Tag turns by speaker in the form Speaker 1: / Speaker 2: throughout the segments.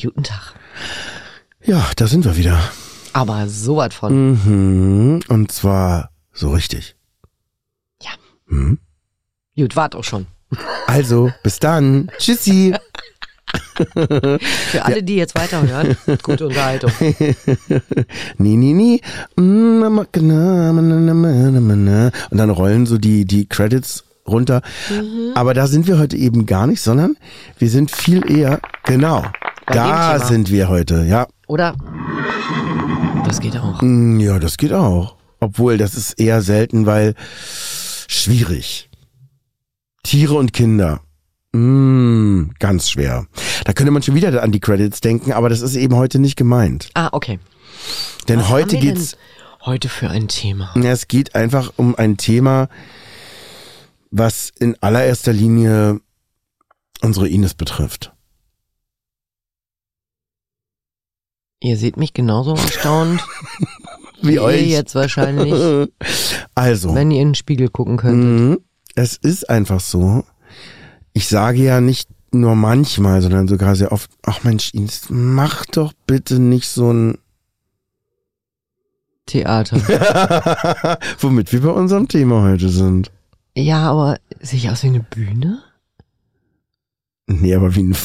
Speaker 1: Guten Tag.
Speaker 2: Ja, da sind wir wieder.
Speaker 1: Aber so was von.
Speaker 2: Mhm. Und zwar so richtig.
Speaker 1: Ja.
Speaker 2: Mhm.
Speaker 1: Gut, wart auch schon.
Speaker 2: Also, bis dann. Tschüssi.
Speaker 1: Für alle, die jetzt weiterhören, gute Unterhaltung.
Speaker 2: nee, nee, nee. Und dann rollen so die, die Credits runter. Aber da sind wir heute eben gar nicht, sondern wir sind viel eher, genau,
Speaker 1: Bei dem
Speaker 2: da
Speaker 1: Thema.
Speaker 2: sind wir heute, ja.
Speaker 1: Oder? Das geht auch.
Speaker 2: Mm, Ja, das geht auch. Obwohl, das ist eher selten, weil schwierig. Tiere und Kinder. Mm, ganz schwer. Da könnte man schon wieder an die Credits denken, aber das ist eben heute nicht gemeint.
Speaker 1: Ah, okay.
Speaker 2: Denn
Speaker 1: Was
Speaker 2: heute
Speaker 1: haben wir
Speaker 2: geht's,
Speaker 1: denn Heute für ein Thema.
Speaker 2: ja, es geht einfach um ein Thema, was in allererster Linie unsere Ines betrifft.
Speaker 1: Ihr seht mich genauso erstaunt
Speaker 2: Wie
Speaker 1: ihr jetzt wahrscheinlich,
Speaker 2: Also.
Speaker 1: wenn ihr in den Spiegel gucken könntet.
Speaker 2: Mhm. Es ist einfach so. Ich sage ja nicht nur manchmal, sondern sogar sehr oft, ach Mensch, Ines, mach doch bitte nicht so ein,
Speaker 1: Theater.
Speaker 2: womit wir bei unserem Thema heute sind.
Speaker 1: Ja, aber sehe ich aus wie eine Bühne?
Speaker 2: Nee, aber wie ein.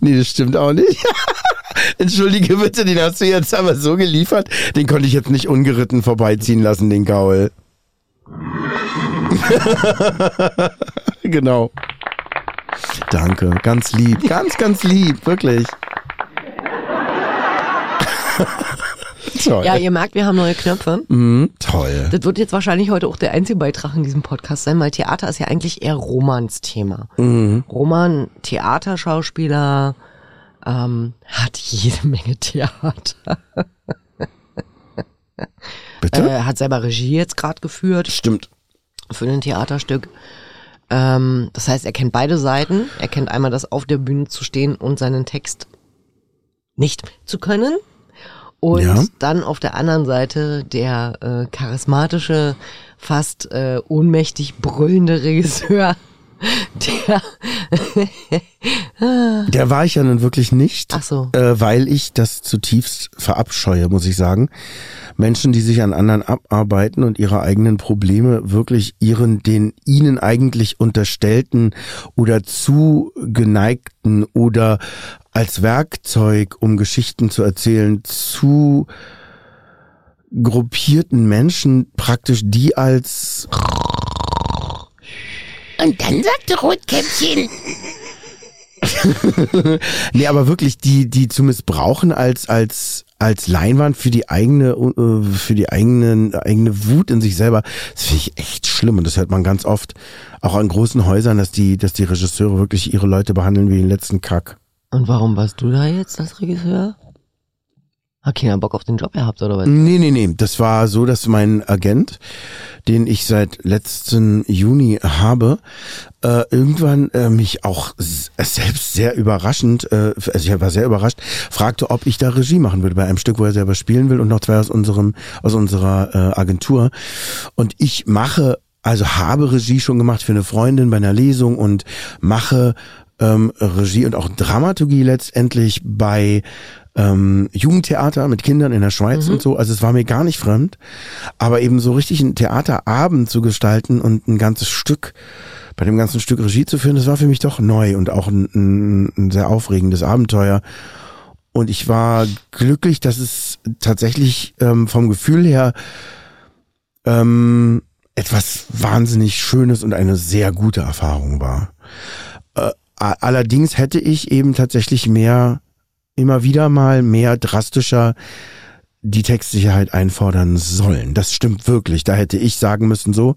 Speaker 2: Nee, das stimmt auch nicht. Entschuldige bitte, den hast du jetzt aber so geliefert, den konnte ich jetzt nicht ungeritten vorbeiziehen lassen, den Gaul. genau. Danke, ganz lieb, ganz, ganz lieb, wirklich. Toll.
Speaker 1: Ja, ihr merkt, wir haben neue Knöpfe.
Speaker 2: Mhm, toll.
Speaker 1: Das wird jetzt wahrscheinlich heute auch der einzige Beitrag in diesem Podcast sein, weil Theater ist ja eigentlich eher Romans Thema.
Speaker 2: Mhm.
Speaker 1: Roman, Theaterschauspieler, ähm, hat jede Menge Theater.
Speaker 2: Bitte?
Speaker 1: Äh, hat selber Regie jetzt gerade geführt
Speaker 2: Stimmt.
Speaker 1: für ein Theaterstück. Ähm, das heißt, er kennt beide Seiten. Er kennt einmal das auf der Bühne zu stehen und seinen Text nicht zu können. Und
Speaker 2: Ja.
Speaker 1: dann auf der anderen Seite der äh, charismatische, fast äh, ohnmächtig brüllende Regisseur, der
Speaker 2: Der war ich ja nun wirklich nicht.
Speaker 1: Ach so.
Speaker 2: Äh, weil ich das zutiefst verabscheue, muss ich sagen. Menschen, die sich an anderen abarbeiten und ihre eigenen Probleme wirklich ihren, den ihnen eigentlich unterstellten oder zugeneigten oder als Werkzeug, um Geschichten zu erzählen, zu gruppierten Menschen praktisch die als
Speaker 3: Und dann sagte Rotkäppchen,
Speaker 2: Nee, aber wirklich die, die zu missbrauchen als, als, als Leinwand für die eigene, äh, für die eigenen, eigene Wut in sich selber, das finde ich echt schlimm. Und das hört man ganz oft auch an großen Häusern, dass die, dass die Regisseure wirklich ihre Leute behandeln wie den letzten Kack.
Speaker 1: Und warum warst du da jetzt als Regisseur? Hat keiner Bock auf den Job gehabt, oder was?
Speaker 2: Nee, nee, nee. Das war so, dass mein Agent, den ich seit letzten Juni habe, äh, irgendwann äh, mich auch selbst sehr überraschend, äh, also ich war sehr überrascht, fragte, ob ich da Regie machen würde bei einem Stück, wo er selber spielen will und noch zwei aus unserem, aus unserer äh, Agentur. Und ich mache, also habe Regie schon gemacht für eine Freundin bei einer Lesung und mache ähm, Regie und auch Dramaturgie letztendlich bei ähm, Jugendtheater mit Kindern in der Schweiz und so. Also es war mir gar nicht fremd. Aber eben so richtig einen Theaterabend zu gestalten und ein ganzes Stück, bei dem ganzen Stück Regie zu führen, das war für mich doch neu und auch ein, ein, ein sehr aufregendes Abenteuer. Und ich war glücklich, dass es tatsächlich ähm, vom Gefühl her ähm, etwas wahnsinnig Schönes und eine sehr gute Erfahrung war. Äh, allerdings hätte ich eben tatsächlich mehr, immer wieder mal mehr drastischer die Textsicherheit einfordern sollen. Das stimmt wirklich. Da hätte ich sagen müssen, so,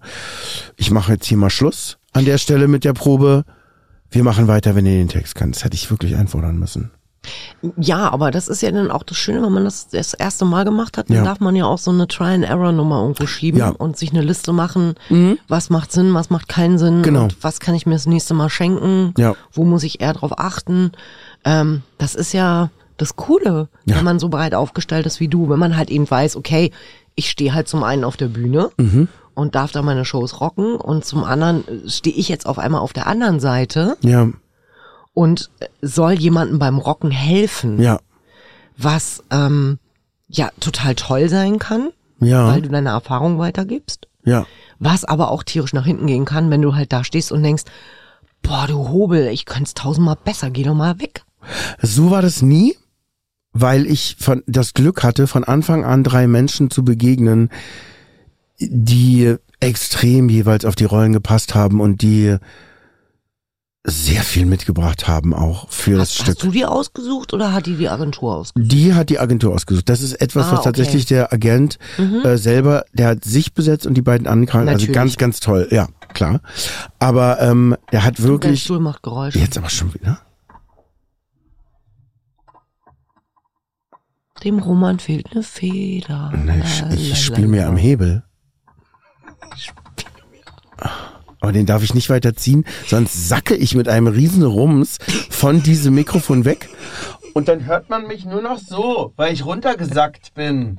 Speaker 2: ich mache jetzt hier mal Schluss an der Stelle mit der Probe. wir machen weiter, wenn ihr den Text kannst. Das hätte ich wirklich einfordern müssen.
Speaker 1: Ja, aber das ist ja dann auch das Schöne, wenn man das das erste Mal gemacht hat, dann
Speaker 2: Ja.
Speaker 1: darf man ja auch so eine Try-and-Error-Nummer irgendwo schieben
Speaker 2: Ja.
Speaker 1: und sich eine Liste machen, was macht Sinn, was macht keinen Sinn
Speaker 2: Genau.
Speaker 1: und was kann ich mir das nächste Mal schenken,
Speaker 2: Ja.
Speaker 1: wo muss ich eher drauf achten. Ähm, das ist ja das Coole,
Speaker 2: Ja.
Speaker 1: wenn man so breit aufgestellt ist wie du, wenn man halt eben weiß, okay, ich stehe halt zum einen auf der Bühne
Speaker 2: Mhm.
Speaker 1: und darf da meine Shows rocken und zum anderen äh, stehe ich jetzt auf einmal auf der anderen Seite
Speaker 2: Ja,
Speaker 1: und äh, soll jemandem beim Rocken helfen
Speaker 2: ja,
Speaker 1: was ähm, ja total toll sein kann,
Speaker 2: ja,
Speaker 1: weil du deine Erfahrung weitergibst,
Speaker 2: ja.
Speaker 1: was aber auch tierisch nach hinten gehen kann, wenn du halt da stehst und denkst, boah, du Hobel, ich könnte es tausendmal besser, geh doch mal weg.
Speaker 2: So war das nie, weil ich von, das Glück hatte, von Anfang an drei Menschen zu begegnen, die extrem jeweils auf die Rollen gepasst haben und die sehr viel mitgebracht haben auch für das
Speaker 1: Hast,
Speaker 2: Stück.
Speaker 1: hast du die ausgesucht oder hat die die Agentur ausgesucht?
Speaker 2: Die hat die Agentur ausgesucht. Das ist etwas,
Speaker 1: Ah,
Speaker 2: was
Speaker 1: okay.
Speaker 2: tatsächlich der Agent äh, selber, der hat sich besetzt und die beiden anderen, also ganz, ganz toll. Ja, klar. Aber ähm, der hat
Speaker 1: Der
Speaker 2: wirklich
Speaker 1: Stuhl macht Geräusche.
Speaker 2: jetzt aber schon wieder.
Speaker 1: Dem Roman fehlt eine Feder.
Speaker 2: Ne, ich
Speaker 1: La,
Speaker 2: ich spiele mir am Hebel. Aber den darf ich nicht weiter ziehen, sonst sacke ich mit einem riesen Rums von diesem Mikrofon weg. Und dann hört man mich nur noch so, weil ich runtergesackt bin.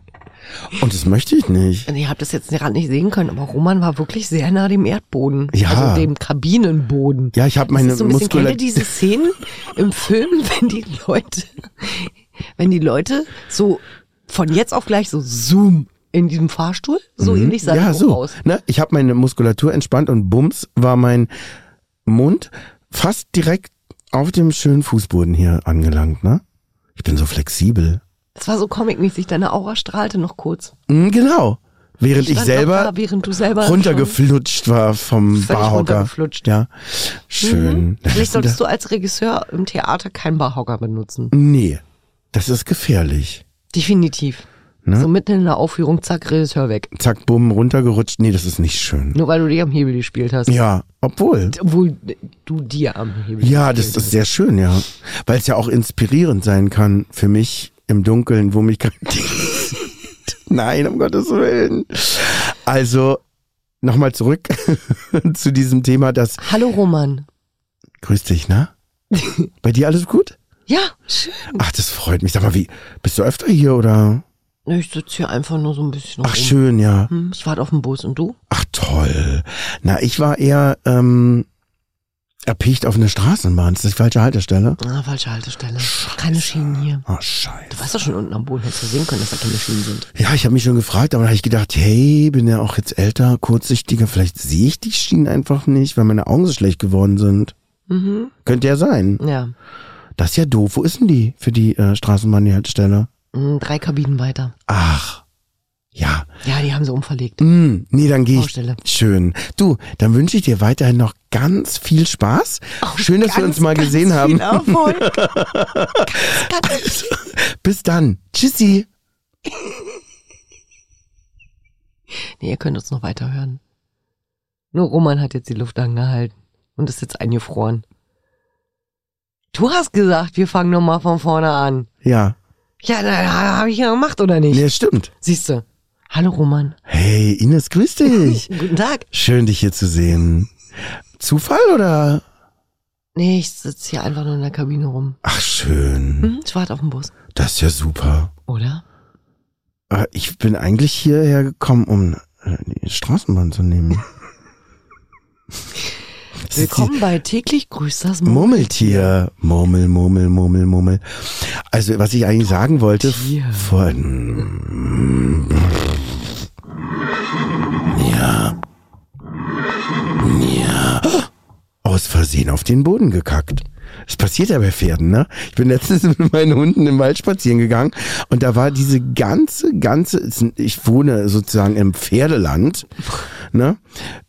Speaker 2: Und das möchte ich nicht.
Speaker 1: Ihr habt das jetzt gerade nicht sehen können, aber Roman war wirklich sehr nah dem Erdboden.
Speaker 2: Ja.
Speaker 1: Also dem Kabinenboden.
Speaker 2: Ja, ich habe meine
Speaker 1: das ist so ein bisschen, kennt ihr
Speaker 2: Muskulatur.
Speaker 1: diese Szenen im Film, wenn die Leute, wenn die Leute so von jetzt auf gleich so zoom in diesem Fahrstuhl, so ähnlich sah
Speaker 2: Mhm. ja, so.
Speaker 1: aus.
Speaker 2: Ne? Ich habe meine Muskulatur entspannt und bums war mein Mund fast direkt auf dem schönen Fußboden hier angelangt. Ne? Ich bin so flexibel.
Speaker 1: Das war so comicmäßig, deine Aura strahlte noch kurz.
Speaker 2: Mm, genau. Während ich
Speaker 1: stand
Speaker 2: selber
Speaker 1: da, während du selber
Speaker 2: runtergeflutscht war vom Barhocker. Ja, schön.
Speaker 1: Mhm. Vielleicht solltest du als Regisseur im Theater keinen Barhocker benutzen.
Speaker 2: Nee, das ist gefährlich.
Speaker 1: Definitiv.
Speaker 2: Ne?
Speaker 1: So mitten in der Aufführung, zack, Regisseur weg.
Speaker 2: Zack, bumm, runtergerutscht. Nee, das ist nicht schön.
Speaker 1: Nur weil du dich am Hebel gespielt hast.
Speaker 2: Ja, obwohl.
Speaker 1: Obwohl du dir am Hebel
Speaker 2: Ja, das ist sehr schön, ja. Weil es ja auch inspirierend sein kann für mich im Dunkeln, wo mich kein sieht. Nein, um Gottes Willen. Also, nochmal zurück zu diesem Thema, das.
Speaker 1: Hallo Roman.
Speaker 2: grüß dich, ne? Bei dir alles gut?
Speaker 1: Ja, schön.
Speaker 2: Ach, das freut mich. Sag mal, wie, bist du öfter hier oder?
Speaker 1: Ich sitze hier einfach nur so ein bisschen
Speaker 2: Ach,
Speaker 1: rum.
Speaker 2: schön, ja.
Speaker 1: Hm, Ich warte auf den Bus und du?
Speaker 2: Ach, toll. Na, ich war eher, ähm, erpicht auf eine Straßenbahn. Das ist die falsche Haltestelle.
Speaker 1: Ah, falsche Haltestelle. Keine Schienen hier.
Speaker 2: Oh,
Speaker 1: Du
Speaker 2: scheiße.
Speaker 1: warst doch schon unten am Boden, hättest du sehen können, dass da keine Schienen sind.
Speaker 2: Ja, ich habe mich schon gefragt, aber dann habe ich gedacht, hey, bin ja auch jetzt älter, kurzsichtiger, vielleicht sehe ich die Schienen einfach nicht, weil meine Augen so schlecht geworden sind.
Speaker 1: Mhm.
Speaker 2: Könnte ja sein.
Speaker 1: Ja.
Speaker 2: Das ist ja doof. Wo ist denn die für die äh, Straßenbahn, die Haltestelle?
Speaker 1: Hm, Drei Kabinen weiter.
Speaker 2: Ach, ja.
Speaker 1: Ja, die haben sie umverlegt.
Speaker 2: Mm, nee, dann gehe ich.
Speaker 1: Baustelle.
Speaker 2: Schön. Du, dann wünsche ich dir weiterhin noch ganz viel Spaß. Schön, dass wir
Speaker 1: Ganz,
Speaker 2: uns mal gesehen haben.
Speaker 1: Erfolg. ganz, ganz.
Speaker 2: Bis dann. Tschüssi.
Speaker 1: Nee, ihr könnt uns noch weiterhören. Nur Roman hat jetzt die Luft angehalten und ist jetzt eingefroren. Du hast gesagt, wir fangen nochmal von vorne an.
Speaker 2: Ja,
Speaker 1: Ja, habe ich ja gemacht, oder nicht?
Speaker 2: nee, stimmt.
Speaker 1: Siehst du. Hallo Roman.
Speaker 2: Hey, Ines, grüß dich.
Speaker 1: Guten Tag.
Speaker 2: Schön, dich hier zu sehen. Zufall oder?
Speaker 1: Nee, ich sitze hier einfach nur in der Kabine rum.
Speaker 2: Ach, schön.
Speaker 1: Hm, ich warte auf den Bus.
Speaker 2: Das ist ja super.
Speaker 1: Oder?
Speaker 2: Äh, Ich bin eigentlich hierher gekommen, um äh, die Straßenbahn zu nehmen.
Speaker 1: Willkommen bei täglich grüßt das
Speaker 2: Murmeltier. Murmel, Murmel, Murmel, Murmel. Also, was ich eigentlich sagen wollte, von, ja, ja, aus Versehen auf den Boden gekackt. Das passiert ja bei Pferden, ne? Ich bin letztens mit meinen Hunden im Wald spazieren gegangen und da war diese ganze, ganze, ich wohne sozusagen im Pferdeland, ne?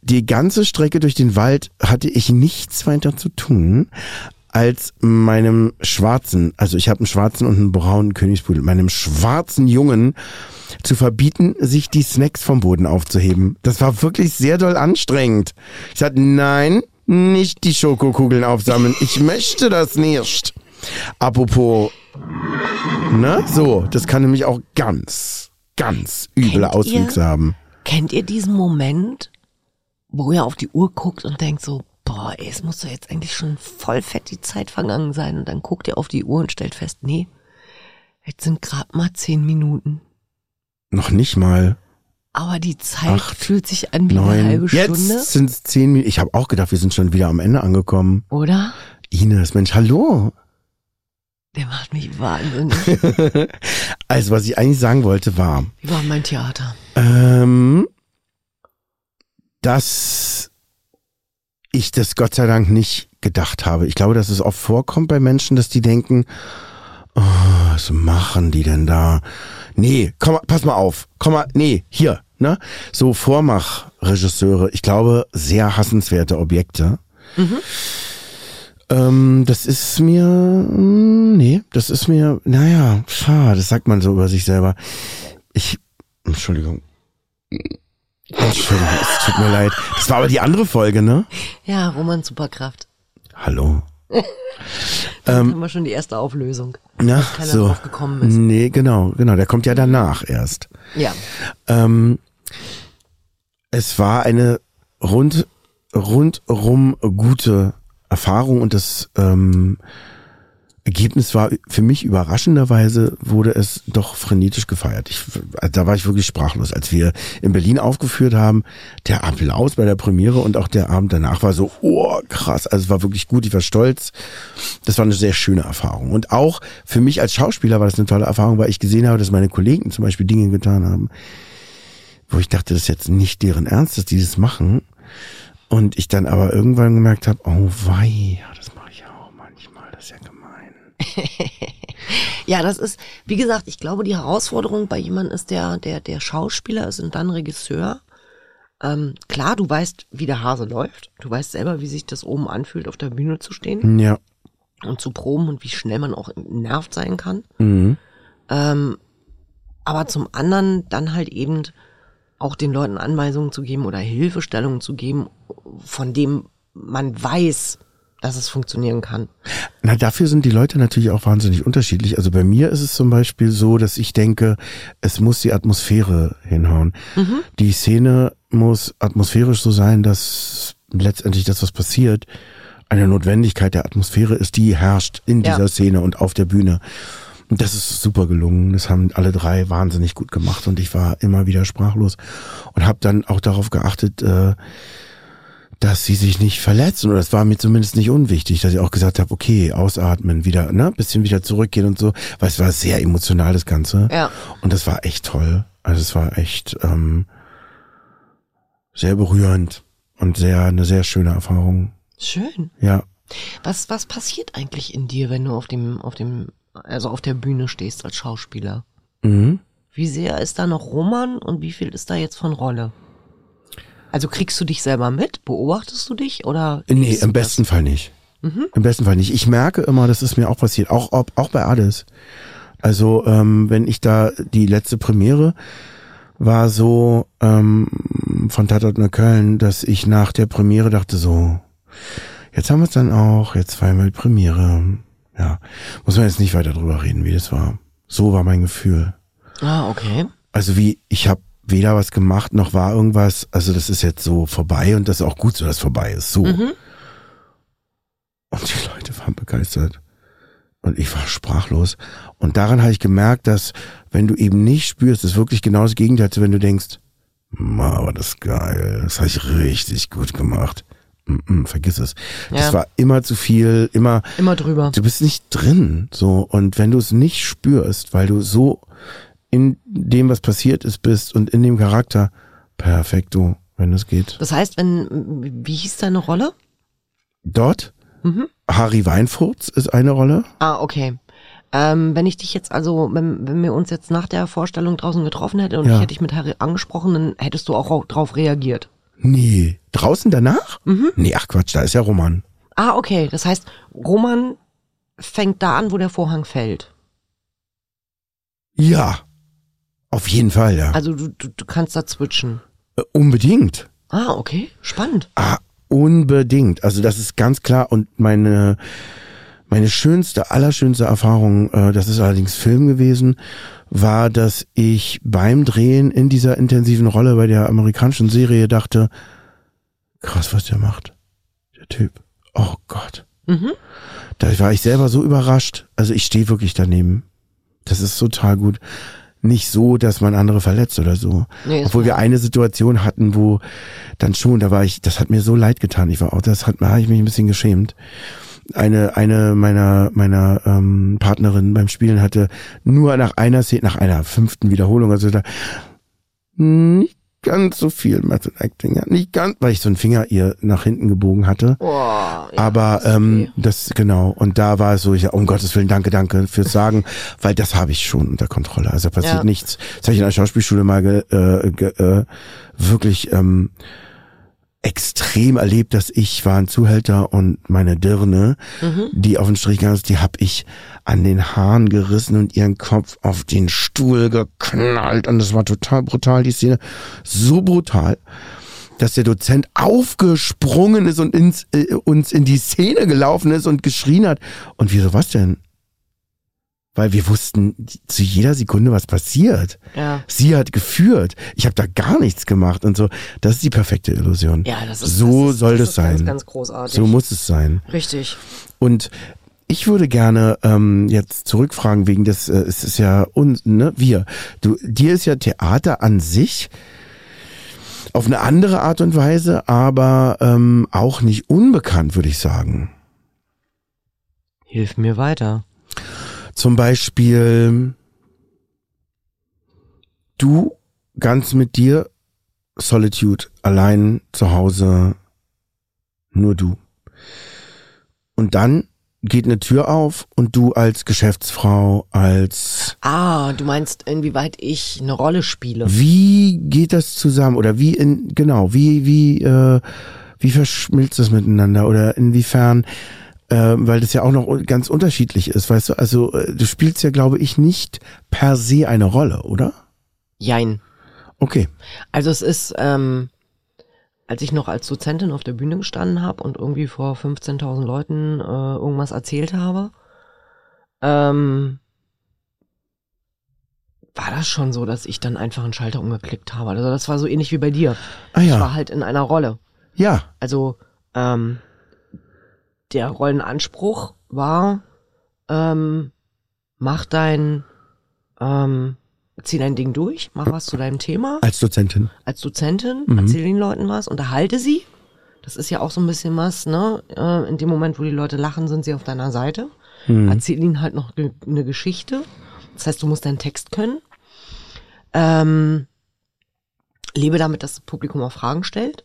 Speaker 2: Die ganze Strecke durch den Wald hatte ich nichts weiter zu tun, als meinem schwarzen, also ich habe einen schwarzen und einen braunen Königspudel, meinem schwarzen Jungen zu verbieten, sich die Snacks vom Boden aufzuheben. Das war wirklich sehr doll anstrengend. Ich sagte, nein, nicht die Schokokugeln aufsammeln. Ich möchte das nicht. Apropos, ne? So, das kann nämlich auch ganz, ganz üble
Speaker 1: Kennt ihr-
Speaker 2: Auswüchse haben.
Speaker 1: Kennt ihr diesen Moment, wo ihr auf die Uhr guckt und denkt so, boah, ey, es muss doch jetzt eigentlich schon voll fett die Zeit vergangen sein. Und dann guckt ihr auf die Uhr und stellt fest, nee, jetzt sind gerade mal zehn Minuten.
Speaker 2: Noch nicht mal
Speaker 1: Aber die Zeit
Speaker 2: Acht,
Speaker 1: fühlt sich an wie eine
Speaker 2: neun.
Speaker 1: halbe Stunde,
Speaker 2: Jetzt sind es zehn Minuten. Ich habe auch gedacht, wir sind schon wieder am Ende angekommen.
Speaker 1: oder?
Speaker 2: Ines, Mensch, hallo.
Speaker 1: Der macht mich wahnsinnig.
Speaker 2: Also, was ich eigentlich sagen wollte, war,
Speaker 1: Wie war mein Theater?
Speaker 2: ähm, dass ich das Gott sei Dank nicht gedacht habe. Ich glaube, dass es oft vorkommt bei Menschen, dass die denken, oh, was machen die denn da? Nee, komm, pass mal auf. Komm mal, nee, hier, ne? So Vormachregisseure, ich glaube, sehr hassenswerte Objekte. Ähm, das ist mir, mm, nee, das ist mir, naja, schade, das sagt man so über sich selber. Ich, Entschuldigung. Entschuldigung, es tut mir leid. Das war aber die andere Folge, ne?
Speaker 1: Ja, Roman Superkraft.
Speaker 2: Hallo.
Speaker 1: Dann haben wir schon die erste Auflösung. Keiner
Speaker 2: so.
Speaker 1: drauf gekommen ist.
Speaker 2: Nee, genau, genau. Der kommt ja danach erst.
Speaker 1: Ja.
Speaker 2: Ähm, es war eine rund, rundrum gute Erfahrung und das ähm, Ergebnis war für mich überraschenderweise wurde es doch frenetisch gefeiert. Ich, da war ich wirklich sprachlos, als wir in Berlin aufgeführt haben. Der Applaus bei der Premiere und auch der Abend danach war so, oh krass, also es war wirklich gut. Ich war stolz. Das war eine sehr schöne Erfahrung und auch für mich als Schauspieler war das eine tolle Erfahrung, weil ich gesehen habe, dass meine Kollegen zum Beispiel Dinge getan haben, wo ich dachte, das ist jetzt nicht deren Ernst, dass die das machen. Und ich dann aber irgendwann gemerkt habe, oh wei, das mache ich ja auch manchmal, das ist ja gemein.
Speaker 1: Ja, das ist, wie gesagt, ich glaube, die Herausforderung bei jemandem ist, der, der, der Schauspieler ist und dann Regisseur. Ähm, klar, du weißt, wie der Hase läuft. Du weißt selber, wie sich das oben anfühlt, auf der Bühne zu stehen
Speaker 2: Ja.
Speaker 1: und zu proben und wie schnell man auch nervt sein kann.
Speaker 2: Mhm.
Speaker 1: Ähm, aber zum anderen dann halt eben auch den Leuten Anweisungen zu geben oder Hilfestellungen zu geben, von dem man weiß, dass es funktionieren kann.
Speaker 2: Na, dafür sind die Leute natürlich auch wahnsinnig unterschiedlich. Also bei mir ist es zum Beispiel so, dass ich denke, es muss die Atmosphäre hinhauen. Die Szene muss atmosphärisch so sein, dass letztendlich das, was passiert, eine Notwendigkeit der Atmosphäre ist, die herrscht in
Speaker 1: Ja.
Speaker 2: dieser Szene und auf der Bühne. Und das ist super gelungen. Das haben alle drei wahnsinnig gut gemacht und ich war immer wieder sprachlos und habe dann auch darauf geachtet, äh, dass sie sich nicht verletzen oder das war mir zumindest nicht unwichtig, dass ich auch gesagt habe, okay, ausatmen, wieder, ne, bisschen wieder zurückgehen und so, weil es war sehr emotional das Ganze
Speaker 1: Ja.
Speaker 2: und das war echt toll. Also es war echt ähm, sehr berührend und sehr eine sehr schöne Erfahrung.
Speaker 1: Schön.
Speaker 2: Ja,
Speaker 1: Was, was passiert eigentlich in dir, wenn du auf dem, auf dem, also auf der Bühne stehst als Schauspieler?
Speaker 2: mhm.
Speaker 1: Wie sehr ist da noch Roman und wie viel ist da jetzt von Rolle? Also kriegst du dich selber mit? Beobachtest du dich oder?
Speaker 2: nee, im
Speaker 1: du das?
Speaker 2: besten Fall nicht.
Speaker 1: Mhm.
Speaker 2: Im besten Fall nicht. Ich merke immer, das ist mir auch passiert, auch auch, auch bei Ades. Also ähm, wenn ich da die letzte Premiere war so ähm, von Tatort Neukölln, dass ich nach der Premiere dachte so, jetzt haben wir es dann auch, jetzt die Premiere. Ja, muss man jetzt nicht weiter drüber reden, wie das war. So war mein Gefühl.
Speaker 1: Ah, okay.
Speaker 2: Also wie, ich habe weder was gemacht, noch war irgendwas, also das ist jetzt so vorbei und das ist auch gut so, dass es vorbei ist. So.
Speaker 1: Mhm.
Speaker 2: Und die Leute waren begeistert. Und ich war sprachlos. Und daran habe ich gemerkt, dass wenn du eben nicht spürst, ist wirklich genau das Gegenteil, als wenn du denkst, "Ma, war das geil, das habe ich richtig gut gemacht. Mm -mm, vergiss es.
Speaker 1: Ja.
Speaker 2: Das war immer zu viel, immer,
Speaker 1: Immer drüber.
Speaker 2: du bist nicht drin. So. Und wenn du es nicht spürst, weil du so in dem, was passiert ist, bist und in dem Charakter, perfekto, wenn es geht.
Speaker 1: Das heißt, wenn, wie hieß deine Rolle?
Speaker 2: Dort,
Speaker 1: Mhm.
Speaker 2: Harry Weinfurz ist eine Rolle.
Speaker 1: Ah, okay. Ähm, wenn ich dich jetzt also, wenn, wenn wir uns jetzt nach der Vorstellung draußen getroffen hätten und
Speaker 2: Ja.
Speaker 1: ich hätte dich mit Harry angesprochen, dann hättest du auch au- drauf reagiert.
Speaker 2: Nee. Draußen danach? Nee, ach Quatsch, da ist ja Roman.
Speaker 1: Ah, okay. Das heißt, Roman fängt da an, wo der Vorhang fällt.
Speaker 2: Ja. Auf jeden Fall, ja.
Speaker 1: Also du, du, du kannst da switchen.
Speaker 2: Äh, Unbedingt.
Speaker 1: Ah, okay. Spannend.
Speaker 2: Ah, Unbedingt. Also das ist ganz klar und meine meine schönste, allerschönste Erfahrung, äh, das ist allerdings Film gewesen, war, dass ich beim Drehen in dieser intensiven Rolle bei der amerikanischen Serie dachte, krass, was der macht. Der Typ. Oh Gott.
Speaker 1: Mhm.
Speaker 2: Da war ich selber so überrascht. Also ich stehe wirklich daneben. Das ist total gut. Nicht so, dass man andere verletzt oder so.
Speaker 1: Nee,
Speaker 2: Obwohl wir eine Situation hatten, wo dann schon, da war ich, das hat mir so leid getan. Ich war auch, das hat, da habe ich mich ein bisschen geschämt. Eine, eine meiner, meiner ähm, Partnerin beim Spielen hatte nur nach einer Szene, nach einer fünften Wiederholung, also da nicht ganz so viel Method Acting, ja, nicht ganz, weil ich so einen Finger ihr nach hinten gebogen hatte.
Speaker 1: Boah, ja,
Speaker 2: Aber
Speaker 1: das ist
Speaker 2: ähm,
Speaker 1: okay.
Speaker 2: das genau und da war es so, ich ja, um Gottes Willen, danke, danke fürs Sagen, weil das habe ich schon unter Kontrolle. Also passiert
Speaker 1: Ja.
Speaker 2: nichts. Das habe ich in der Schauspielschule mal ge, äh, ge, äh, wirklich ähm, extrem erlebt, dass ich war ein Zuhälter und meine Dirne,
Speaker 1: Mhm.
Speaker 2: die auf den Strich gegangen ist, die hab ich an den Haaren gerissen und ihren Kopf auf den Stuhl geknallt und das war total brutal, die Szene. So brutal dass der Dozent aufgesprungen ist und ins, äh, uns in die Szene gelaufen ist und geschrien hat. Und wieso was denn? Weil wir wussten zu jeder Sekunde, was passiert.
Speaker 1: Ja.
Speaker 2: Sie hat geführt. Ich habe da gar nichts gemacht und so. Das ist die perfekte Illusion.
Speaker 1: Ja, das ist
Speaker 2: so
Speaker 1: das ist,
Speaker 2: soll
Speaker 1: das
Speaker 2: das, sein.
Speaker 1: Ganz, ganz großartig.
Speaker 2: so muss es sein.
Speaker 1: Richtig.
Speaker 2: Und ich würde gerne ähm, jetzt zurückfragen wegen des, äh, es ist ja uns, ne, wir. Du, dir ist ja Theater an sich auf eine andere Art und Weise, aber ähm, auch nicht unbekannt, würde ich sagen.
Speaker 1: Hilf mir weiter.
Speaker 2: Zum Beispiel du ganz mit dir, Solitude, allein zu Hause, nur du. Und dann geht eine Tür auf und du als Geschäftsfrau, als
Speaker 1: Ah, du meinst, inwieweit ich eine Rolle spiele.
Speaker 2: wie geht das zusammen oder wie in genau wie wie äh, wie verschmilzt das miteinander oder inwiefern äh, weil das ja auch noch ganz unterschiedlich ist, weißt du? Also äh, du spielst ja, glaube ich, nicht per se eine Rolle, oder?
Speaker 1: Jein.
Speaker 2: Okay.
Speaker 1: Also es ist, ähm, als ich noch als Dozentin auf der Bühne gestanden habe und irgendwie vor 15.000 Leuten äh, irgendwas erzählt habe, ähm, war das schon so, dass ich dann einfach einen Schalter umgeklickt habe. Also das war so ähnlich wie bei dir.
Speaker 2: Ah
Speaker 1: Ich war
Speaker 2: ja.
Speaker 1: halt in einer Rolle.
Speaker 2: Ja.
Speaker 1: Also ähm, der Rollenanspruch war, ähm, mach dein, ähm, zieh dein Ding durch, mach was zu deinem Thema
Speaker 2: Als Dozentin.
Speaker 1: als Dozentin,
Speaker 2: Mhm.
Speaker 1: erzähl den Leuten was, unterhalte sie. Das ist ja auch so ein bisschen was, ne? Äh, In dem Moment, wo die Leute lachen, sind sie auf deiner Seite.
Speaker 2: Mhm.
Speaker 1: Erzähl ihnen halt noch ge- eine Geschichte. Das heißt, du musst deinen Text können. Ähm, lebe damit, dass das Publikum auch Fragen stellt.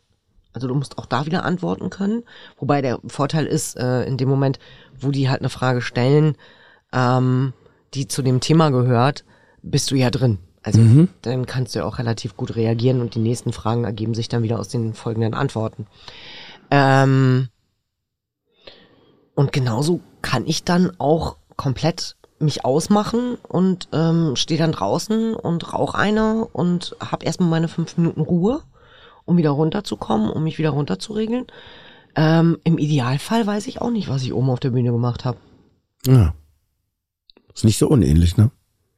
Speaker 1: Also du musst auch da wieder antworten können. Wobei der Vorteil ist, äh, in dem Moment, wo die halt eine Frage stellen, ähm, die zu dem Thema gehört, bist du ja drin. Also
Speaker 2: Mhm.
Speaker 1: dann kannst du ja auch relativ gut reagieren und die nächsten Fragen ergeben sich dann wieder aus den folgenden Antworten. Ähm, und genauso kann ich dann auch komplett mich ausmachen und ähm, stehe dann draußen und rauch eine und hab erstmal meine fünf Minuten Ruhe, um wieder runterzukommen, um mich wieder runterzuregeln. Ähm, Im Idealfall weiß ich auch nicht, was ich oben auf der Bühne gemacht habe.
Speaker 2: Ja. Ist nicht so unähnlich, ne?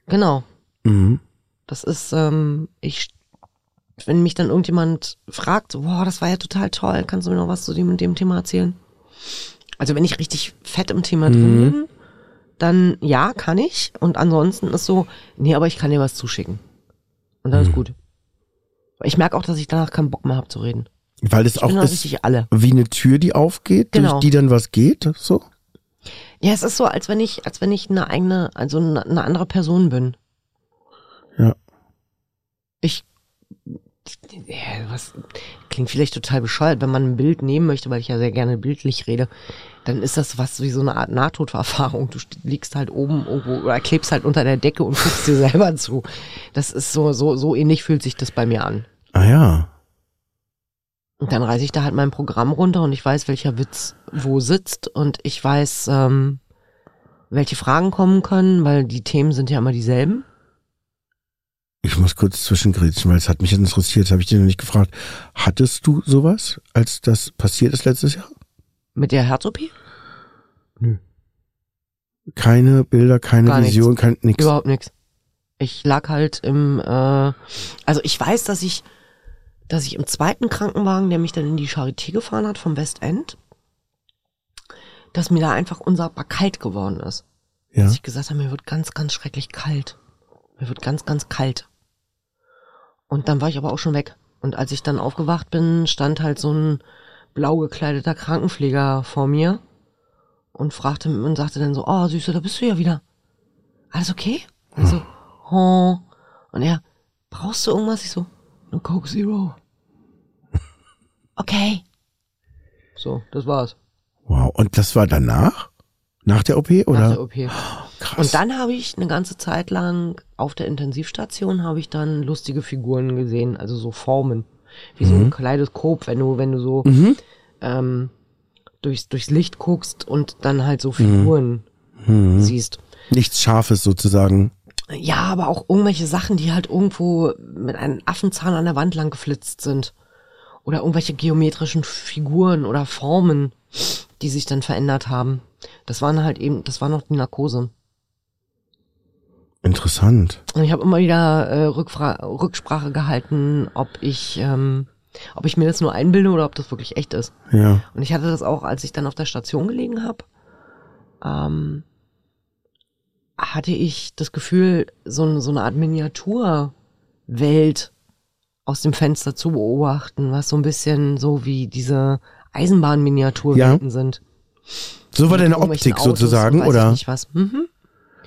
Speaker 1: Genau.
Speaker 2: Mhm.
Speaker 1: Das ist, ähm, ich, wenn mich dann irgendjemand fragt, boah, das war ja total toll, kannst du mir noch was zu dem und dem Thema erzählen? Also wenn ich richtig fett im Thema drin
Speaker 2: Mhm.
Speaker 1: bin, dann ja, kann ich. Und ansonsten ist so, nee, aber ich kann dir was zuschicken. Und dann
Speaker 2: Mhm.
Speaker 1: ist gut. Ich merke auch, dass ich danach keinen Bock mehr habe zu reden.
Speaker 2: Weil es
Speaker 1: Ich
Speaker 2: auch ist wie eine Tür, die aufgeht,
Speaker 1: Genau.
Speaker 2: durch die dann was geht, so?
Speaker 1: Ja, es ist so, als wenn ich, als wenn ich eine eigene, also eine, eine andere Person bin.
Speaker 2: Ja.
Speaker 1: Ich, ja, was, klingt vielleicht total bescheuert, wenn man ein Bild nehmen möchte, weil ich ja sehr gerne bildlich rede, dann ist das was wie so eine Art Nahtoderfahrung. Du st- liegst halt oben irgendwo oder klebst halt unter der Decke und guckst dir selber zu. Das ist so, so, so ähnlich fühlt sich das bei mir an.
Speaker 2: Ah ja.
Speaker 1: Und dann reiße ich da halt mein Programm runter und ich weiß, welcher Witz wo sitzt und ich weiß, ähm, welche Fragen kommen können, weil die Themen sind ja immer dieselben.
Speaker 2: Ich muss kurz zwischengrätschen, weil es hat mich jetzt interessiert, habe ich dir noch nicht gefragt. Hattest du sowas, als das passiert ist letztes Jahr?
Speaker 1: Mit der Herz-OP?
Speaker 2: Keine Bilder, keine
Speaker 1: Gar nichts.
Speaker 2: Vision, kein nix.
Speaker 1: Überhaupt nichts. Ich lag halt im, äh, also ich weiß, dass ich, dass ich im zweiten Krankenwagen, der mich dann in die Charité gefahren hat vom Westend, dass mir da einfach unsagbar kalt geworden ist.
Speaker 2: Ja.
Speaker 1: Dass ich gesagt habe, mir wird ganz, ganz schrecklich kalt. Mir wird ganz, ganz kalt. Und dann war ich aber auch schon weg. Und als ich dann aufgewacht bin, stand halt so ein blau gekleideter Krankenpfleger vor mir und fragte und sagte dann so, oh Süße, da bist du ja wieder. Alles okay? Und so, oh. Und er, brauchst du irgendwas? Ich so, no Coke Zero. Okay. So, das war's.
Speaker 2: Wow. Und das war danach? Nach der OP oder?
Speaker 1: Nach der OP.
Speaker 2: Krass.
Speaker 1: Und dann habe ich eine ganze Zeit lang auf der Intensivstation habe ich dann lustige Figuren gesehen, also so Formen, wie so ein Kaleidoskop, wenn du wenn du so
Speaker 2: mhm.
Speaker 1: ähm, durchs durchs Licht guckst und dann halt so Figuren
Speaker 2: Mhm.
Speaker 1: siehst.
Speaker 2: Nichts Scharfes sozusagen.
Speaker 1: Ja, aber auch irgendwelche Sachen, die halt irgendwo mit einem Affenzahn an der Wand lang geflitzt sind. Oder irgendwelche geometrischen Figuren oder Formen, die sich dann verändert haben. Das waren halt eben, das war noch die Narkose.
Speaker 2: Interessant.
Speaker 1: Und ich habe immer wieder äh, Rückfra Rücksprache gehalten, ob ich, ähm, ob ich mir das nur einbilde oder ob das wirklich echt ist.
Speaker 2: Ja.
Speaker 1: Und ich hatte das auch, als ich dann auf der Station gelegen habe, ähm, hatte ich das Gefühl, so, so eine Art Miniaturwelt aus dem Fenster zu beobachten, was so ein bisschen so wie diese Eisenbahnminiaturwelten sind.
Speaker 2: So war deine Optik sozusagen, oder?
Speaker 1: Ich nicht was. Mhm.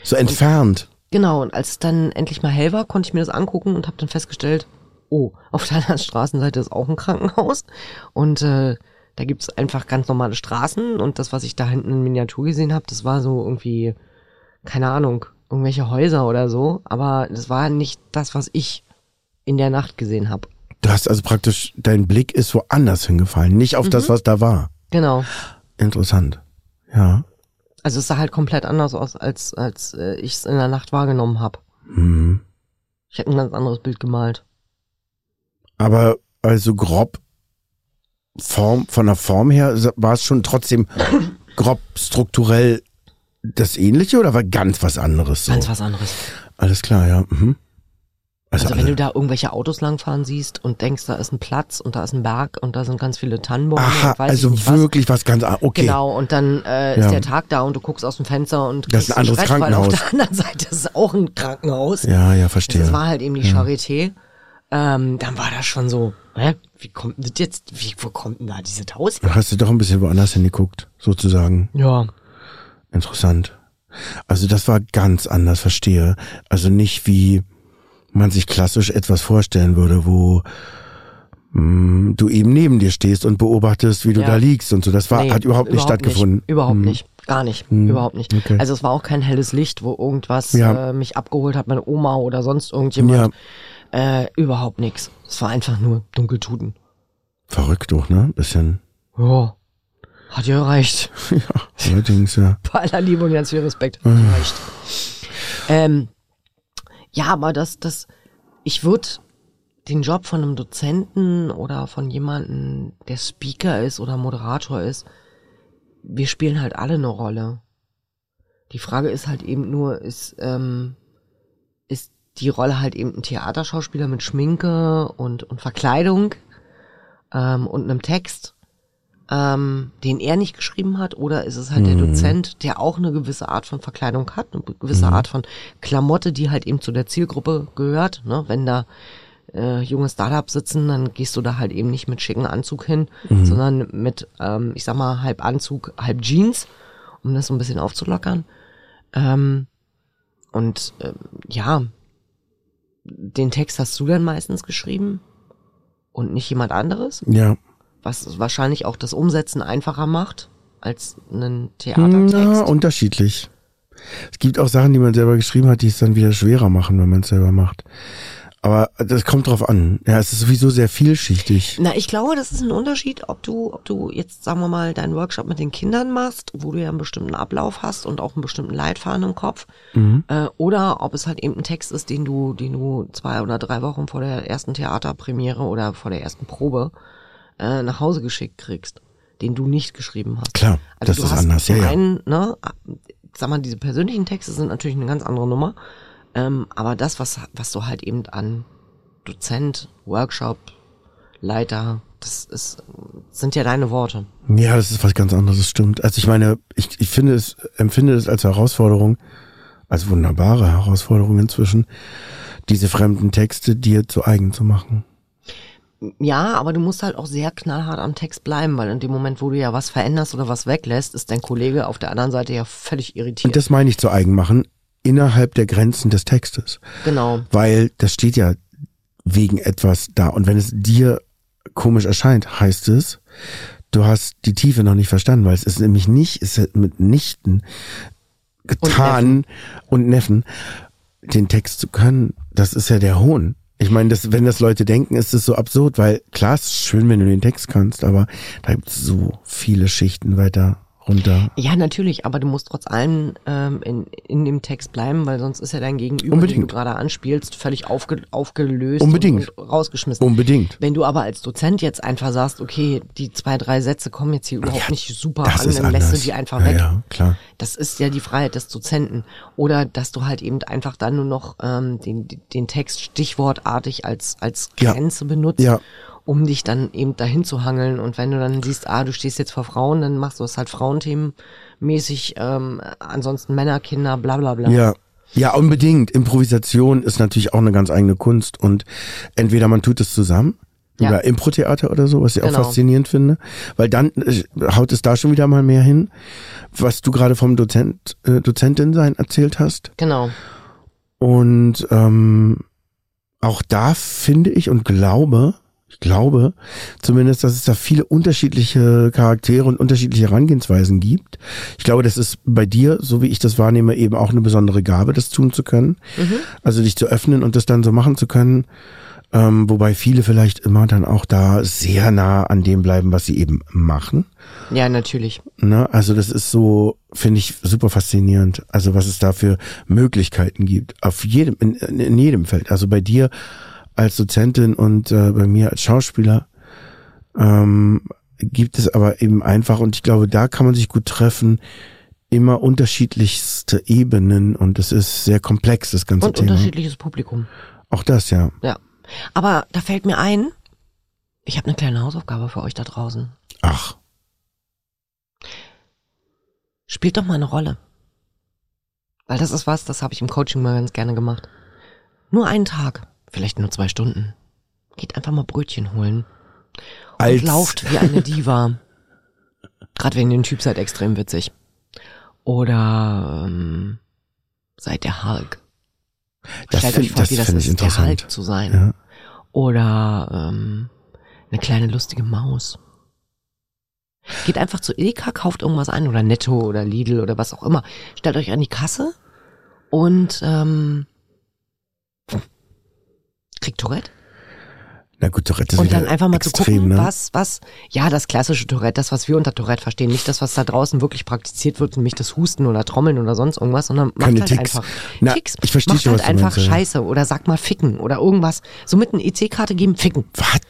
Speaker 2: So entfernt.
Speaker 1: Genau, und als es dann endlich mal hell war, konnte ich mir das angucken und habe dann festgestellt, oh, auf der anderen Straßenseite ist auch ein Krankenhaus und äh, da gibt's einfach ganz normale Straßen und das, was ich da hinten in Miniatur gesehen habe, das war so irgendwie, keine Ahnung, irgendwelche Häuser oder so, aber das war nicht das, was ich in der Nacht gesehen habe.
Speaker 2: Du hast also praktisch, dein Blick ist woanders hingefallen, nicht auf
Speaker 1: Mhm.
Speaker 2: das, was da war.
Speaker 1: Genau.
Speaker 2: Interessant. Ja.
Speaker 1: Also es sah halt komplett anders aus, als, als äh, ich es in der Nacht wahrgenommen habe.
Speaker 2: Mhm.
Speaker 1: Ich hätte ein ganz anderes Bild gemalt.
Speaker 2: Aber also grob Form, von der Form her war es schon trotzdem grob strukturell das ähnliche oder war ganz was anderes? So?
Speaker 1: Ganz was anderes.
Speaker 2: Alles klar, ja. Mhm. Also,
Speaker 1: Also wenn du da irgendwelche Autos langfahren siehst und denkst, da ist ein Platz und da ist ein Berg und da sind ganz viele Tannenbäume
Speaker 2: Aha,
Speaker 1: und weiß
Speaker 2: also
Speaker 1: ich nicht was.
Speaker 2: wirklich was ganz anderes. Okay.
Speaker 1: Genau, und dann äh,
Speaker 2: Ja.
Speaker 1: ist der Tag da und du guckst aus dem Fenster und
Speaker 2: Das ist ein
Speaker 1: kriegst
Speaker 2: anderes
Speaker 1: Stress, weil auf
Speaker 2: Krankenhaus.
Speaker 1: der anderen Seite ist auch ein Krankenhaus.
Speaker 2: Ja, ja, verstehe.
Speaker 1: Das war halt eben die Charité. Ähm, dann war das schon so, hä, wie kommt denn das jetzt, wie, wo kommt denn da diese her?
Speaker 2: Dann hast du doch ein bisschen woanders hingeguckt, sozusagen.
Speaker 1: Ja,
Speaker 2: Interessant. Also das war ganz anders, verstehe. Also nicht wie man sich klassisch etwas vorstellen würde, wo mh, du eben neben dir stehst und beobachtest, wie du
Speaker 1: Ja.
Speaker 2: da liegst und so. Das war,
Speaker 1: Nee,
Speaker 2: hat überhaupt nicht stattgefunden.
Speaker 1: Nicht, überhaupt
Speaker 2: Hm.
Speaker 1: nicht. Gar nicht.
Speaker 2: Hm,
Speaker 1: Überhaupt nicht.
Speaker 2: okay.
Speaker 1: Also es war auch kein helles Licht, wo irgendwas
Speaker 2: Ja.
Speaker 1: äh, mich abgeholt hat, meine Oma oder sonst irgendjemand. Äh, überhaupt nichts. Es war einfach nur Dunkeltuten.
Speaker 2: Verrückt doch, ne? Bisschen.
Speaker 1: Ja. Hat ja gereicht.
Speaker 2: Ja, allerdings, ja.
Speaker 1: Bei aller Liebe und ganz viel Respekt. Hat
Speaker 2: Mhm.
Speaker 1: gereicht. Ähm, ja, aber das, das, ich würde den Job von einem Dozenten oder von jemandem, der Speaker ist oder Moderator ist, wir spielen halt alle eine Rolle. Die Frage ist halt eben nur, ist, ähm, ist die Rolle halt eben ein Theaterschauspieler mit Schminke und, und Verkleidung ähm, und einem Text, ähm, den er nicht geschrieben hat, oder ist es halt der Dozent, der auch eine gewisse Art von Verkleidung hat, eine gewisse Art von Klamotte, die halt eben zu der Zielgruppe gehört. Ne? Wenn da äh, junge Startups sitzen, dann gehst du da halt eben nicht mit schicken Anzug hin, sondern mit, ähm, ich sag mal, halb Anzug, halb Jeans, um das so ein bisschen aufzulockern. Ähm, und ähm, ja, den Text hast du dann meistens geschrieben und nicht jemand anderes,
Speaker 2: Ja.
Speaker 1: Was wahrscheinlich auch das Umsetzen einfacher macht als einen
Speaker 2: Na,
Speaker 1: Theatertext.
Speaker 2: unterschiedlich. Es gibt auch Sachen, die man selber geschrieben hat, die es dann wieder schwerer machen, wenn man es selber macht. Aber das kommt drauf an. Ja, es ist sowieso sehr vielschichtig.
Speaker 1: Na, ich glaube, das ist ein Unterschied, ob du, ob du jetzt, sagen wir mal, deinen Workshop mit den Kindern machst, wo du ja einen bestimmten Ablauf hast und auch einen bestimmten Leitfaden im Kopf, äh, oder ob es halt eben ein Text ist, den du, den du zwei oder drei Wochen vor der ersten Theaterpremiere oder vor der ersten Probe äh, nach Hause geschickt kriegst, den du nicht geschrieben hast.
Speaker 2: Klar,
Speaker 1: Also
Speaker 2: das ist
Speaker 1: hast
Speaker 2: anders.
Speaker 1: Zum
Speaker 2: ja.
Speaker 1: einen, ne, sag mal, diese persönlichen Texte sind natürlich eine ganz andere Nummer. Ähm, aber das, was, was du halt eben an Dozent, Workshop, Leiter, das ist, sind ja deine Worte.
Speaker 2: Ja, das ist was ganz anderes, das stimmt. Also ich meine, ich, ich finde es, empfinde es als Herausforderung, als wunderbare Herausforderung inzwischen, diese fremden Texte dir zu eigen zu machen.
Speaker 1: Ja, aber du musst halt auch sehr knallhart am Text bleiben, weil in dem Moment, wo du ja was veränderst oder was weglässt, ist dein Kollege auf der anderen Seite ja völlig irritiert.
Speaker 2: Und das meine ich zu eigen machen, innerhalb der Grenzen des Textes.
Speaker 1: genau.
Speaker 2: Weil das steht ja wegen etwas da. Und wenn es dir komisch erscheint, heißt es, du hast die Tiefe noch nicht verstanden, weil es ist nämlich nicht, es ist mit Nichten getan und Neffen, den Text zu können. Das ist ja der Hohn. Ich meine, das, wenn das Leute denken, ist es so absurd, weil klar, es ist schön, wenn du den Text kannst, aber da gibt es so viele Schichten weiter runter.
Speaker 1: Ja, natürlich, aber du musst trotz allem ähm, in, in dem Text bleiben, weil sonst ist ja dein Gegenüber, den
Speaker 2: Unbedingt.
Speaker 1: du gerade anspielst, völlig aufge, aufgelöst
Speaker 2: Unbedingt.
Speaker 1: und rausgeschmissen.
Speaker 2: Unbedingt.
Speaker 1: Wenn du aber als Dozent jetzt einfach sagst, okay, die zwei, drei Sätze kommen jetzt hier überhaupt
Speaker 2: Ja,
Speaker 1: nicht super an, dann lässt du die einfach
Speaker 2: ja,
Speaker 1: weg.
Speaker 2: Ja, klar.
Speaker 1: Das ist ja die Freiheit des Dozenten. Oder dass du halt eben einfach dann nur noch ähm, den, den Text stichwortartig als, als
Speaker 2: Ja.
Speaker 1: Grenze benutzt,
Speaker 2: Ja.
Speaker 1: Um dich dann eben dahin zu hangeln. Und wenn du dann siehst, ah, du stehst jetzt vor Frauen, dann machst du es halt Frauenthemenmäßig, ähm, ansonsten Männer, Kinder, bla bla bla.
Speaker 2: Ja. Ja, unbedingt. Improvisation ist natürlich auch eine ganz eigene Kunst und entweder man tut es zusammen,
Speaker 1: Ja.
Speaker 2: über Impro-Theater oder so, was ich auch
Speaker 1: Genau.
Speaker 2: faszinierend finde, weil dann äh, haut es da schon wieder mal mehr hin, was du gerade vom Dozent, äh, Dozentin sein erzählt hast.
Speaker 1: Genau.
Speaker 2: Und ähm, auch da finde ich und glaube, ich glaube zumindest, dass es da viele unterschiedliche Charaktere und unterschiedliche Herangehensweisen gibt. Ich glaube, das ist bei dir, so wie ich das wahrnehme, eben auch eine besondere Gabe, das tun zu können. Also dich zu öffnen und das dann so machen zu können. Ähm, wobei viele vielleicht immer dann auch da sehr nah an dem bleiben, was sie eben machen.
Speaker 1: Ja, natürlich.
Speaker 2: Ne? Also das ist so, finde ich, super faszinierend. Also was es da für Möglichkeiten gibt. Auf jedem, in, in jedem Feld. Also bei dir als Dozentin und äh, bei mir als Schauspieler ähm, gibt es aber eben einfach, und ich glaube, da kann man sich gut treffen, immer unterschiedlichste Ebenen und es ist sehr komplex, das ganze
Speaker 1: Und
Speaker 2: Thema.
Speaker 1: unterschiedliches Publikum.
Speaker 2: Auch das, ja.
Speaker 1: Ja. Aber da fällt mir ein, ich habe eine kleine Hausaufgabe für euch da draußen.
Speaker 2: Ach,
Speaker 1: Spielt doch mal eine Rolle. Weil das ist was, das habe ich im Coaching mal ganz gerne gemacht. Nur einen Tag, vielleicht nur zwei Stunden. Geht einfach mal Brötchen holen. Und
Speaker 2: Als-
Speaker 1: lauft wie eine Diva. Gerade wenn ihr ein Typ seid, extrem witzig. Oder ähm, seid der Hulk.
Speaker 2: Das
Speaker 1: Stellt
Speaker 2: find-
Speaker 1: euch vor,
Speaker 2: das
Speaker 1: wie das ist, der. Hulk zu sein.
Speaker 2: ja.
Speaker 1: Oder ähm, eine kleine lustige Maus. Geht einfach zu Edeka, kauft irgendwas ein oder Netto oder Lidl oder was auch immer. Stellt euch an die Kasse und ähm, kriegt Tourette.
Speaker 2: Na gut, Tourette ist
Speaker 1: Und dann einfach mal
Speaker 2: extrem,
Speaker 1: zu gucken,
Speaker 2: ne?
Speaker 1: was, was, ja, das klassische Tourette, das, was wir unter Tourette verstehen, nicht das, was da draußen wirklich praktiziert wird, nämlich das Husten oder Trommeln oder sonst irgendwas, sondern macht
Speaker 2: Keine
Speaker 1: halt
Speaker 2: Ticks.
Speaker 1: einfach
Speaker 2: Na,
Speaker 1: Ticks.
Speaker 2: ich verstehe
Speaker 1: macht
Speaker 2: schon,
Speaker 1: halt einfach
Speaker 2: meinst.
Speaker 1: Scheiße oder sag mal ficken oder irgendwas. So mit einer EC-Karte geben, ficken.
Speaker 2: Was?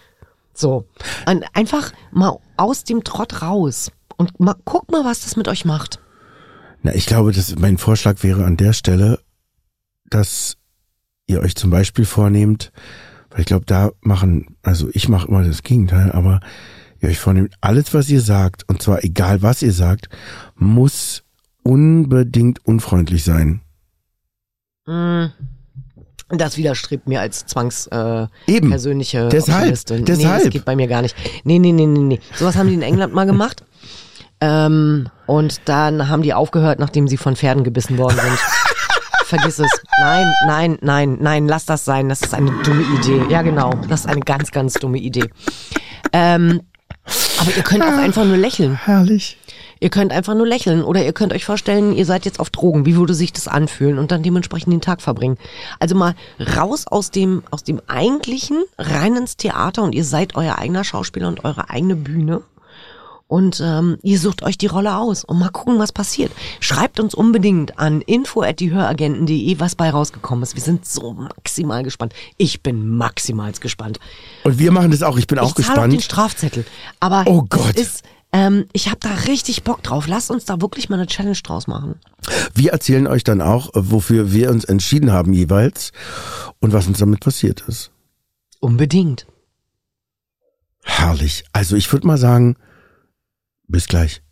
Speaker 1: So. Und einfach mal aus dem Trott raus. Und mal, guck mal, was das mit euch macht.
Speaker 2: Na, ich glaube, dass mein Vorschlag wäre an der Stelle, dass ihr euch zum Beispiel vornehmt, weil ich glaube, da machen, also ich mache immer das Gegenteil, aber ihr euch vornehmt, alles, was ihr sagt, und zwar egal, was ihr sagt, muss unbedingt unfreundlich sein.
Speaker 1: Mm. Das widerstrebt mir als zwangs äh,
Speaker 2: Eben.
Speaker 1: persönliche
Speaker 2: Deshalb,
Speaker 1: Optimistin. Nee,
Speaker 2: deshalb.
Speaker 1: das geht bei mir gar nicht. Nee, nee, nee, nee, nee. Sowas haben die in England mal gemacht. Ähm, und dann haben die aufgehört, nachdem sie von Pferden gebissen worden sind. Vergiss es. Nein, nein, nein, nein, lass das sein. Das ist eine dumme Idee. Ja, genau. Das ist eine ganz, ganz dumme Idee. Ähm, aber ihr könnt auch einfach nur lächeln.
Speaker 2: Herrlich.
Speaker 1: Ihr könnt einfach nur lächeln oder ihr könnt euch vorstellen, ihr seid jetzt auf Drogen. Wie würde sich das anfühlen und dann dementsprechend den Tag verbringen? Also mal raus aus dem, aus dem eigentlichen, rein ins Theater und ihr seid euer eigener Schauspieler und eure eigene Bühne. Und ähm, ihr sucht euch die Rolle aus und mal gucken, was passiert. Schreibt uns unbedingt an info@diehöragenten.de, was bei rausgekommen ist. Wir sind so maximal gespannt. Ich bin maximal gespannt.
Speaker 2: Und wir machen das auch. Ich bin auch
Speaker 1: ich auch den
Speaker 2: gespannt.
Speaker 1: Strafzettel. Aber
Speaker 2: Oh Gott.
Speaker 1: es ist, ähm, ich habe da richtig Bock drauf. Lasst uns da wirklich mal eine Challenge draus machen.
Speaker 2: Wir erzählen euch dann auch, wofür wir uns entschieden haben jeweils und was uns damit passiert ist.
Speaker 1: Unbedingt.
Speaker 2: Herrlich. Also ich würde mal sagen, bis gleich.